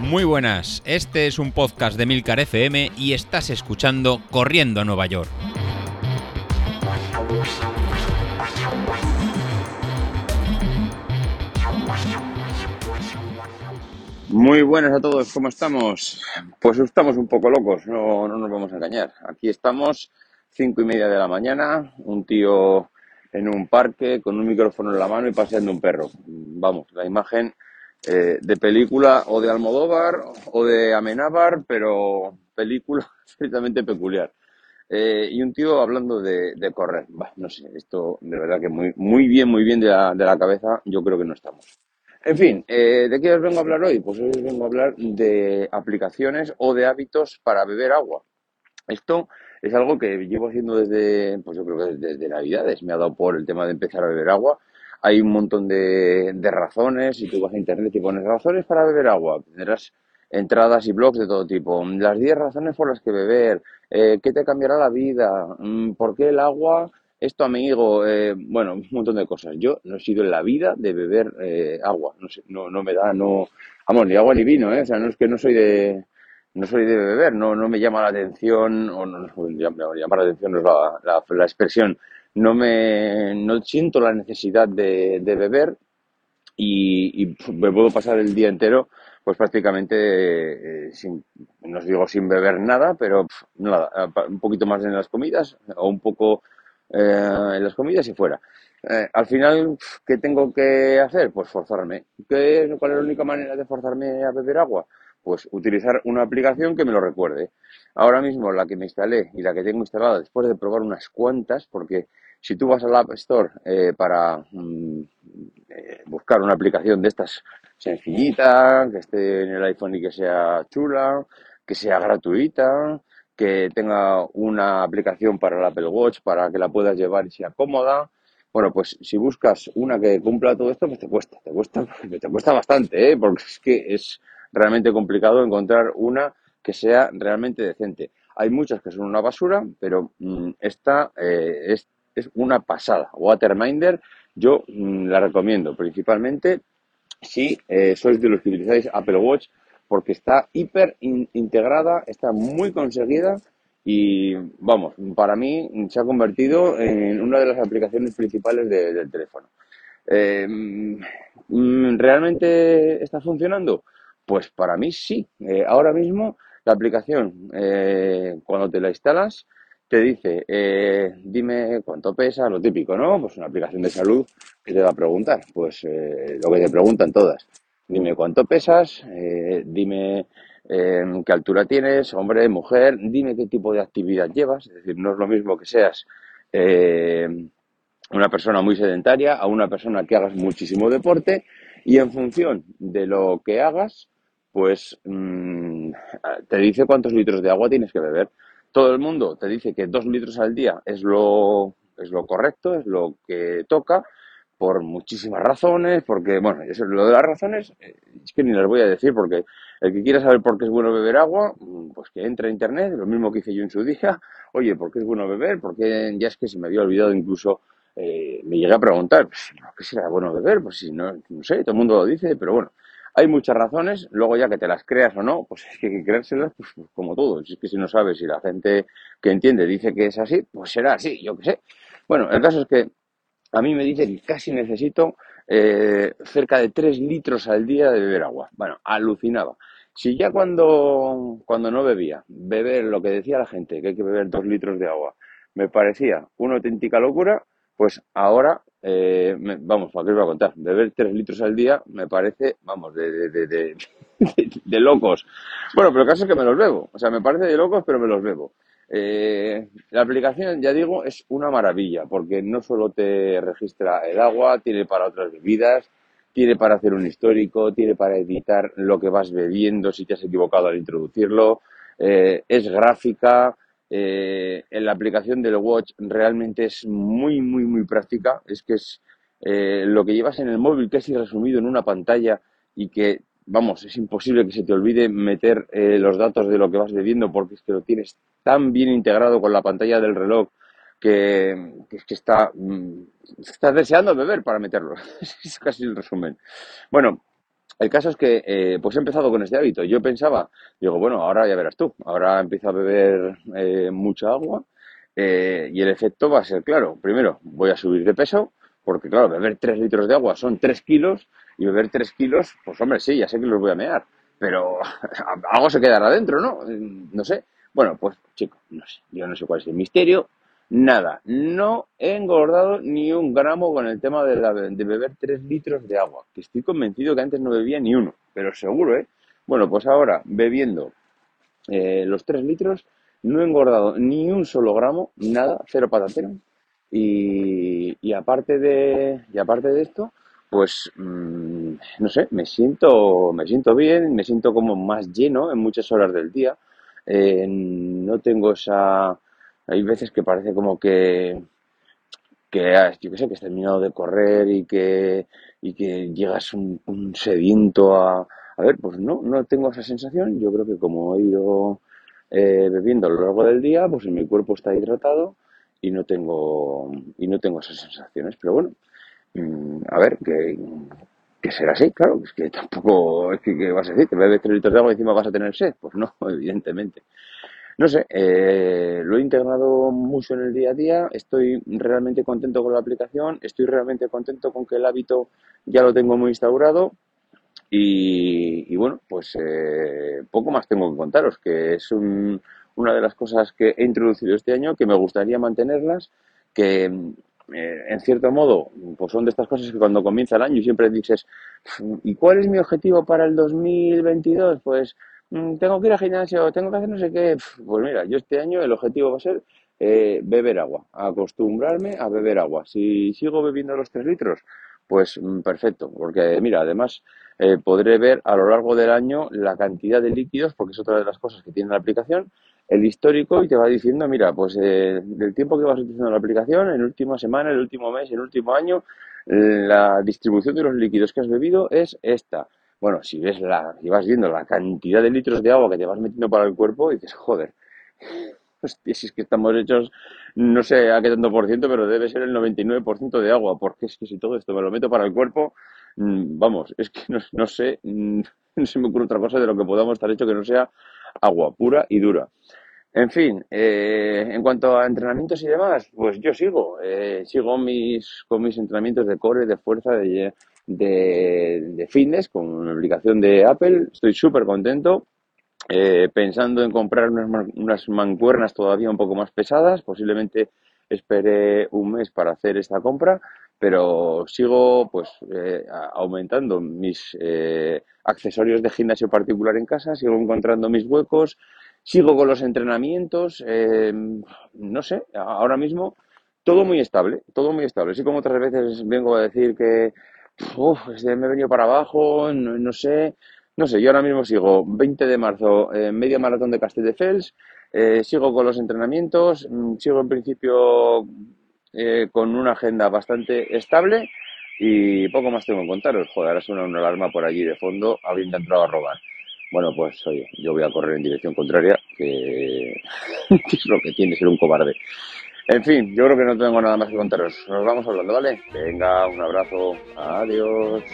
Muy buenas, este es un podcast de Milcar FM y estás escuchando Corriendo a Nueva York. Muy buenas a todos, ¿cómo estamos? Pues estamos un poco locos, no, no nos vamos a engañar. Aquí estamos, cinco y media de la mañana, un tío en un parque con un micrófono en la mano y paseando un perro. Vamos, la imagen eh, de película o de Almodóvar o de Amenábar, pero película absolutamente peculiar. Eh, y un tío hablando de, correr. no sé, esto de verdad que muy, muy bien, muy bien de la, de la cabeza, yo creo que no estamos. En fin, eh, ¿de qué os vengo a hablar hoy? Pues hoy os vengo a hablar de aplicaciones o de hábitos para beber agua. Esto es algo que llevo haciendo desde, pues yo creo que desde Navidades. Me ha dado por el tema de empezar a beber agua hay un montón de, razones. Si tú vas a internet y pones razones para beber agua, tendrás entradas y blogs de todo tipo. Las 10 razones por las que beber, eh, qué te cambiará la vida, mm, por qué el agua es tu amigo, eh, bueno, un montón de cosas. Yo no he sido en la vida de beber eh, agua, no, sé, no, no me da, no, vamos, ni agua ni vino, ¿eh? o sea, no es que no soy de, no soy de beber, no, no me llama la atención, o no, no llama, la atención es la, la, la expresión, no me no siento la necesidad de, beber y, me puedo pasar el día entero pues prácticamente eh, sin, no os digo sin beber nada, pero nada, un poquito más en las comidas o un poco eh, en las comidas y fuera. Eh, al final, ¿qué tengo que hacer? Pues forzarme. ¿Qué, ¿Cuál es la única manera de forzarme a beber agua? Pues utilizar una aplicación que me lo recuerde. Ahora mismo la que me instalé y la que tengo instalada después de probar unas cuantas, porque si tú vas al App Store eh, para mm, eh, buscar una aplicación de estas sencillita, que esté en el iPhone y que sea chula, que sea gratuita, que tenga una aplicación para el Apple Watch para que la puedas llevar y sea cómoda. Bueno, pues si buscas una que cumpla todo esto, pues te cuesta, te cuesta, te cuesta bastante, ¿eh? porque es que es realmente complicado encontrar una que sea realmente decente. Hay muchas que son una basura, pero mm, esta es es una pasada. Waterminder, yo mm, la recomiendo principalmente si eh, sois de los que utilizáis Apple Watch, porque está hiper integrada, está muy conseguida y vamos, para mí se ha convertido en una de las aplicaciones principales del teléfono. Eh, mm, ¿Realmente está funcionando? Pues para mí sí. Eh, ahora mismo la aplicación, cuando te la instalas, te dice, eh, dime cuánto pesa, lo típico, ¿no? Pues una aplicación de salud que te va a preguntar, pues eh, lo que te preguntan todas. Dime cuánto pesas, eh, dime qué altura tienes, hombre, mujer, dime qué tipo de actividad llevas, es decir, no es lo mismo que seas una persona muy sedentaria a una persona que hagas muchísimo deporte y en función de lo que hagas, pues mm, te dice cuántos litros de agua tienes que beber todo el mundo te dice que dos litros al día es lo, es lo correcto, es lo que toca, por muchísimas razones, porque, bueno, eso, lo de las razones eh, es que ni las voy a decir, porque el que quiera saber por qué es bueno beber agua, mm, pues que entre a internet, lo mismo que hice yo en su día, oye, ¿por qué es bueno beber? Porque ya es que se me había olvidado incluso, eh, me llegué a preguntar, pues, ¿por qué será bueno beber? Pues si no, no sé, todo el mundo lo dice, pero bueno, hay muchas razones, luego ya que te las creas o no, pues es que hay que creérselas pues, como todo. Es que si no sabes si la gente que entiende dice que es así, pues será así, yo qué sé. Bueno, el caso es que a mí me dice que casi necesito eh, cerca de 3 litros al día de beber agua. Bueno, alucinaba. Si ya cuando, cuando no bebía, beber lo que decía la gente, que hay que beber 2 litros de agua, me parecía una auténtica locura, pues ahora eh, vamos, ¿para qué os voy a contar? Beber 3 litros al día me parece, vamos, de, de, de, de, locos. Bueno, pero el caso es que me los bebo. O sea, me parece de locos, pero me los bebo. Eh, la aplicación, ya digo, es una maravilla, porque no solo te registra el agua, tiene para otras bebidas, tiene para hacer un histórico, tiene para editar lo que vas bebiendo si te has equivocado al introducirlo, eh, es gráfica, eh, en la aplicación del Watch realmente es muy, muy, muy práctica. Es que es eh, lo que llevas en el móvil casi resumido en una pantalla y que, vamos, es imposible que se te olvide meter eh, los datos de lo que vas bebiendo porque es que lo tienes tan bien integrado con la pantalla del reloj que, que, está, mm, deseando beber para meterlo. es casi el resumen. Bueno, el caso es que eh, pues he empezado con este hábito. Yo pensaba, digo, bueno, ahora ya verás tú, ahora empiezo a beber eh, mucha agua eh, y el efecto va a ser claro. Primero, voy a subir de peso, porque claro, beber 3 litros de agua son 3 kilos y beber 3 kilos, pues hombre, sí, ya sé que los voy a mear, pero algo se quedará dentro, ¿no? No sé. Bueno, pues chico, no sé, yo no sé cuál es el misterio, nada, no he engordado ni un gramo con el tema de, de beber 3 litros de agua, que estoy convencido que antes no bebía ni uno, pero seguro, ¿eh? Bueno, pues ahora bebiendo eh, los 3 litros, no he engordado ni un solo gramo, nada, cero patatero. Y, y aparte de y aparte de esto, pues mm, no sé, me siento me siento bien, me siento como más lleno en muchas horas del día. Eh, no tengo esa hay veces que parece como que, que yo qué sé, que has terminado de correr y que, y que llegas un, sediento a... A ver, pues no, no tengo esa sensación. Yo creo que como he ido eh, bebiendo a lo largo del día, pues mi cuerpo está hidratado y no tengo, y no tengo esas sensaciones. Pero bueno, mm, a ver, que, que será así, claro, es que tampoco es que, vas a decir, te bebes tres litros de agua y encima vas a tener sed. Pues no, evidentemente. No sé, eh, lo he integrado mucho en el día a día, estoy realmente contento con la aplicación, estoy realmente contento con que el hábito ya lo tengo muy instaurado y, bueno, pues eh, poco más tengo que contaros, que es una de las cosas que he introducido este año, que me gustaría mantenerlas, que eh, en cierto modo, pues son de estas cosas que cuando comienza el año siempre dices, ¿y cuál es mi objetivo para el 2022? Pues tengo que ir al gimnasio, tengo que hacer no sé qué. Pues mira, yo este año el objetivo va a ser eh, beber agua, acostumbrarme a beber agua. Si sigo bebiendo los 3 litros, pues mm, perfecto, porque mira, además eh, podré ver a lo largo del año la cantidad de líquidos, porque es otra de las cosas que tiene la aplicación, el histórico y te va diciendo, mira, pues eh, del tiempo que vas utilizando la aplicación, en última semana, el último mes, el último año, la distribución de los líquidos que has bebido es esta. Bueno, si ves la, si vas viendo la cantidad de litros de agua que te vas metiendo para el cuerpo, dices, joder, si es que estamos hechos, no sé a qué tanto por ciento, pero debe ser el 99% de agua, porque es que si todo esto me lo meto para el cuerpo, mm, vamos, es que no, sé, mm, no se me ocurre otra cosa de lo que podamos estar hecho que no sea agua pura y dura. En fin, eh, en cuanto a entrenamientos y demás, pues yo sigo, eh, sigo mis, con mis entrenamientos de core, de fuerza, de, de, fitness con la aplicación de Apple. Estoy súper contento. Eh, pensando en comprar unas, unas mancuernas todavía un poco más pesadas. Posiblemente esperé un mes para hacer esta compra, pero sigo pues eh, aumentando mis eh, accesorios de gimnasio particular en casa, sigo encontrando mis huecos, sigo con los entrenamientos, no sé, ahora mismo todo muy estable, todo muy estable. Así como otras veces vengo a decir que Uf, me he venido para abajo, no, sé. No sé, yo ahora mismo sigo 20 de marzo, eh, media maratón de Castelldefels, eh, sigo con los entrenamientos, mm, sigo en principio eh, con una agenda bastante estable y poco más tengo que contaros. Joder, ahora una alarma por allí de fondo, alguien ha entrado a robar. Bueno, pues oye, yo voy a correr en dirección contraria, que es lo que tiene ser un cobarde. En fin, yo creo que no tengo nada más que contaros. Nos vamos hablando, ¿vale? Venga, un abrazo. Adiós.